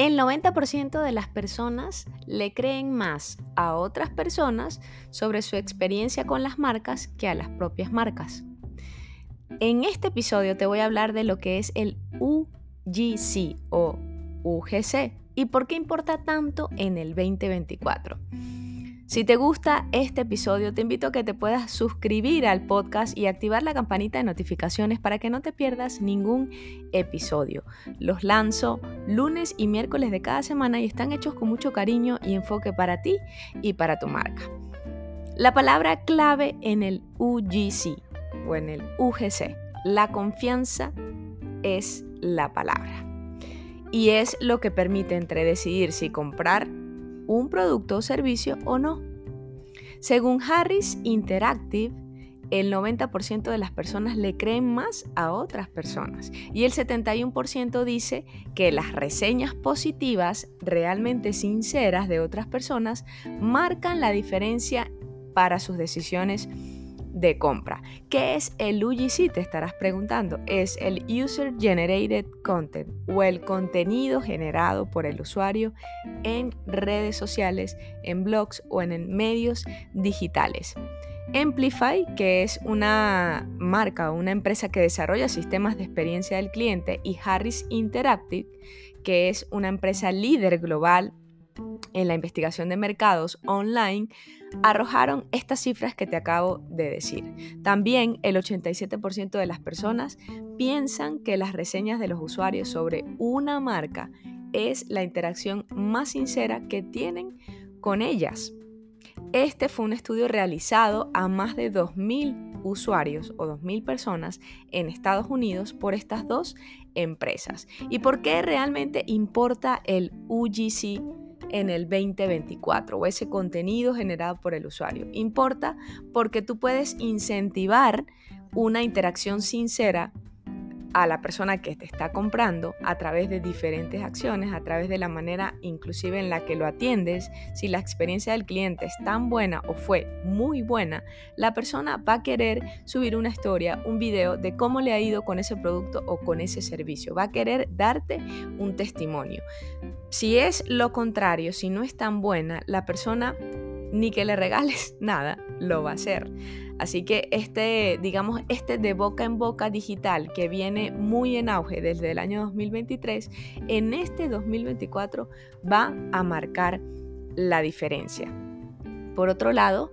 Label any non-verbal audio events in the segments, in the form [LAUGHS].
El 90% de las personas le creen más a otras personas sobre su experiencia con las marcas que a las propias marcas. En este episodio te voy a hablar de lo que es el UGC o UGC y por qué importa tanto en el 2024. Si te gusta este episodio, te invito a que te puedas suscribir al podcast y activar la campanita de notificaciones para que no te pierdas ningún episodio. Los lanzo lunes y miércoles de cada semana y están hechos con mucho cariño y enfoque para ti y para tu marca. La palabra clave en el UGC o en el UGC, la confianza es la palabra. Y es lo que permite entre decidir si comprar un producto o servicio o no. Según Harris Interactive, el 90% de las personas le creen más a otras personas y el 71% dice que las reseñas positivas realmente sinceras de otras personas marcan la diferencia para sus decisiones de compra. ¿Qué es el UGC? Te estarás preguntando. Es el User Generated Content o el contenido generado por el usuario en redes sociales, en blogs o en medios digitales. Amplify, que es una marca o una empresa que desarrolla sistemas de experiencia del cliente, y Harris Interactive, que es una empresa líder global en la investigación de mercados online arrojaron estas cifras que te acabo de decir. También el 87% de las personas piensan que las reseñas de los usuarios sobre una marca es la interacción más sincera que tienen con ellas. Este fue un estudio realizado a más de 2.000 usuarios o 2.000 personas en Estados Unidos por estas dos empresas. ¿Y por qué realmente importa el UGC en el 2024 o ese contenido generado por el usuario. Importa porque tú puedes incentivar una interacción sincera a la persona que te está comprando a través de diferentes acciones, a través de la manera inclusive en la que lo atiendes, si la experiencia del cliente es tan buena o fue muy buena, la persona va a querer subir una historia, un video de cómo le ha ido con ese producto o con ese servicio, va a querer darte un testimonio. Si es lo contrario, si no es tan buena, la persona ni que le regales [LAUGHS] nada, lo va a hacer. Así que este, digamos, este de boca en boca digital que viene muy en auge desde el año 2023, en este 2024 va a marcar la diferencia. Por otro lado,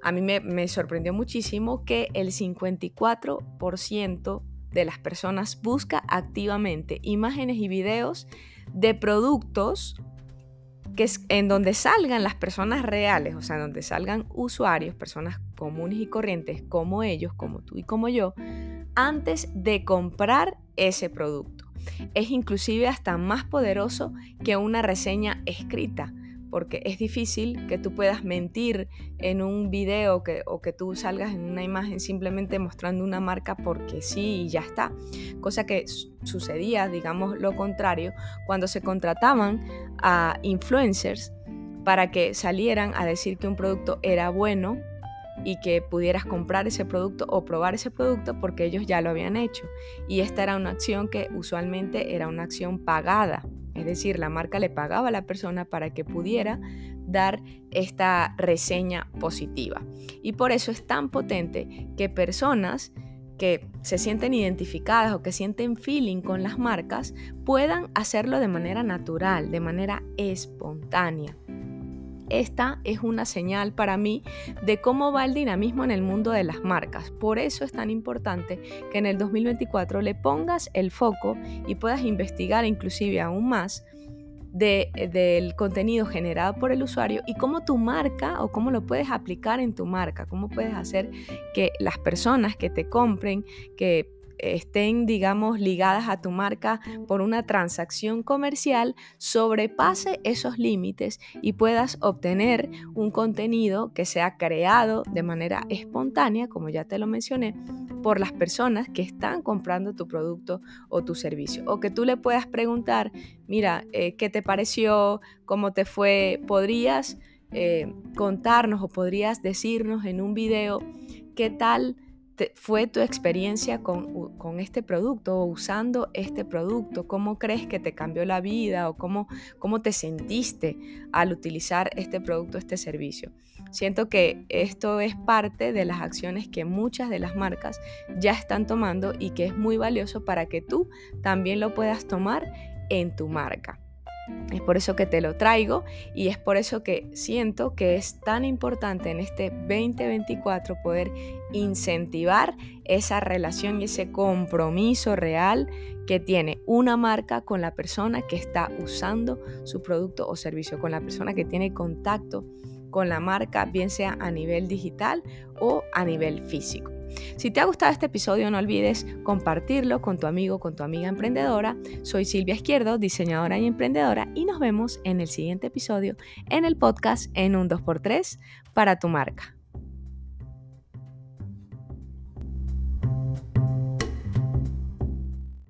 a mí me, sorprendió muchísimo que el 54% de las personas busca activamente imágenes y videos de productos es en donde salgan las personas reales, o sea, en donde salgan usuarios, personas comunes y corrientes como ellos, como tú y como yo, antes de comprar ese producto. Es inclusive hasta más poderoso que una reseña escrita, porque es difícil que tú puedas mentir en un video que, o que tú salgas en una imagen simplemente mostrando una marca porque sí y ya está. Cosa que sucedía, digamos lo contrario, cuando se contrataban a influencers para que salieran a decir que un producto era bueno y que pudieras comprar ese producto o probar ese producto porque ellos ya lo habían hecho. Y esta era una acción que usualmente era una acción pagada es decir, la marca le pagaba a la persona para que pudiera dar esta reseña positiva. Y por eso es tan potente que personas que se sienten identificadas o que sienten feeling con las marcas puedan hacerlo de manera natural, de manera espontánea. Esta es una señal para mí de cómo va el dinamismo en el mundo de las marcas. Por eso es tan importante que en el 2024 le pongas el foco y puedas investigar inclusive aún más del contenido generado por el usuario y cómo tu marca o cómo lo puedes aplicar en tu marca, cómo puedes hacer que las personas que te compren, que estén, digamos, ligadas a tu marca por una transacción comercial, sobrepase esos límites y puedas obtener un contenido que sea creado de manera espontánea, como ya te lo mencioné, por las personas que están comprando tu producto o tu servicio. O que tú le puedas preguntar, mira, eh, ¿qué te pareció? ¿Cómo te fue? ¿Podrías eh, contarnos o podrías decirnos en un video qué tal? Fue tu experiencia con, con, este producto o usando este producto? ¿Cómo crees que te cambió la vida o cómo, cómo te sentiste al utilizar este producto, este servicio? Siento que esto es parte de las acciones que muchas de las marcas ya están tomando y que es muy valioso para que tú también lo puedas tomar en tu marca. Es por eso que te lo traigo y es por eso que siento que es tan importante en este 2024 poder incentivar esa relación y ese compromiso real que tiene una marca con la persona que está usando su producto o servicio, con la persona que tiene contacto con la marca, bien sea a nivel digital o a nivel físico. Si te ha gustado este episodio, no olvides compartirlo con tu amigo, con tu amiga emprendedora. Soy Silvia Izquierdo, diseñadora y emprendedora, y nos vemos en el siguiente episodio en el podcast en un 2x3 para tu marca.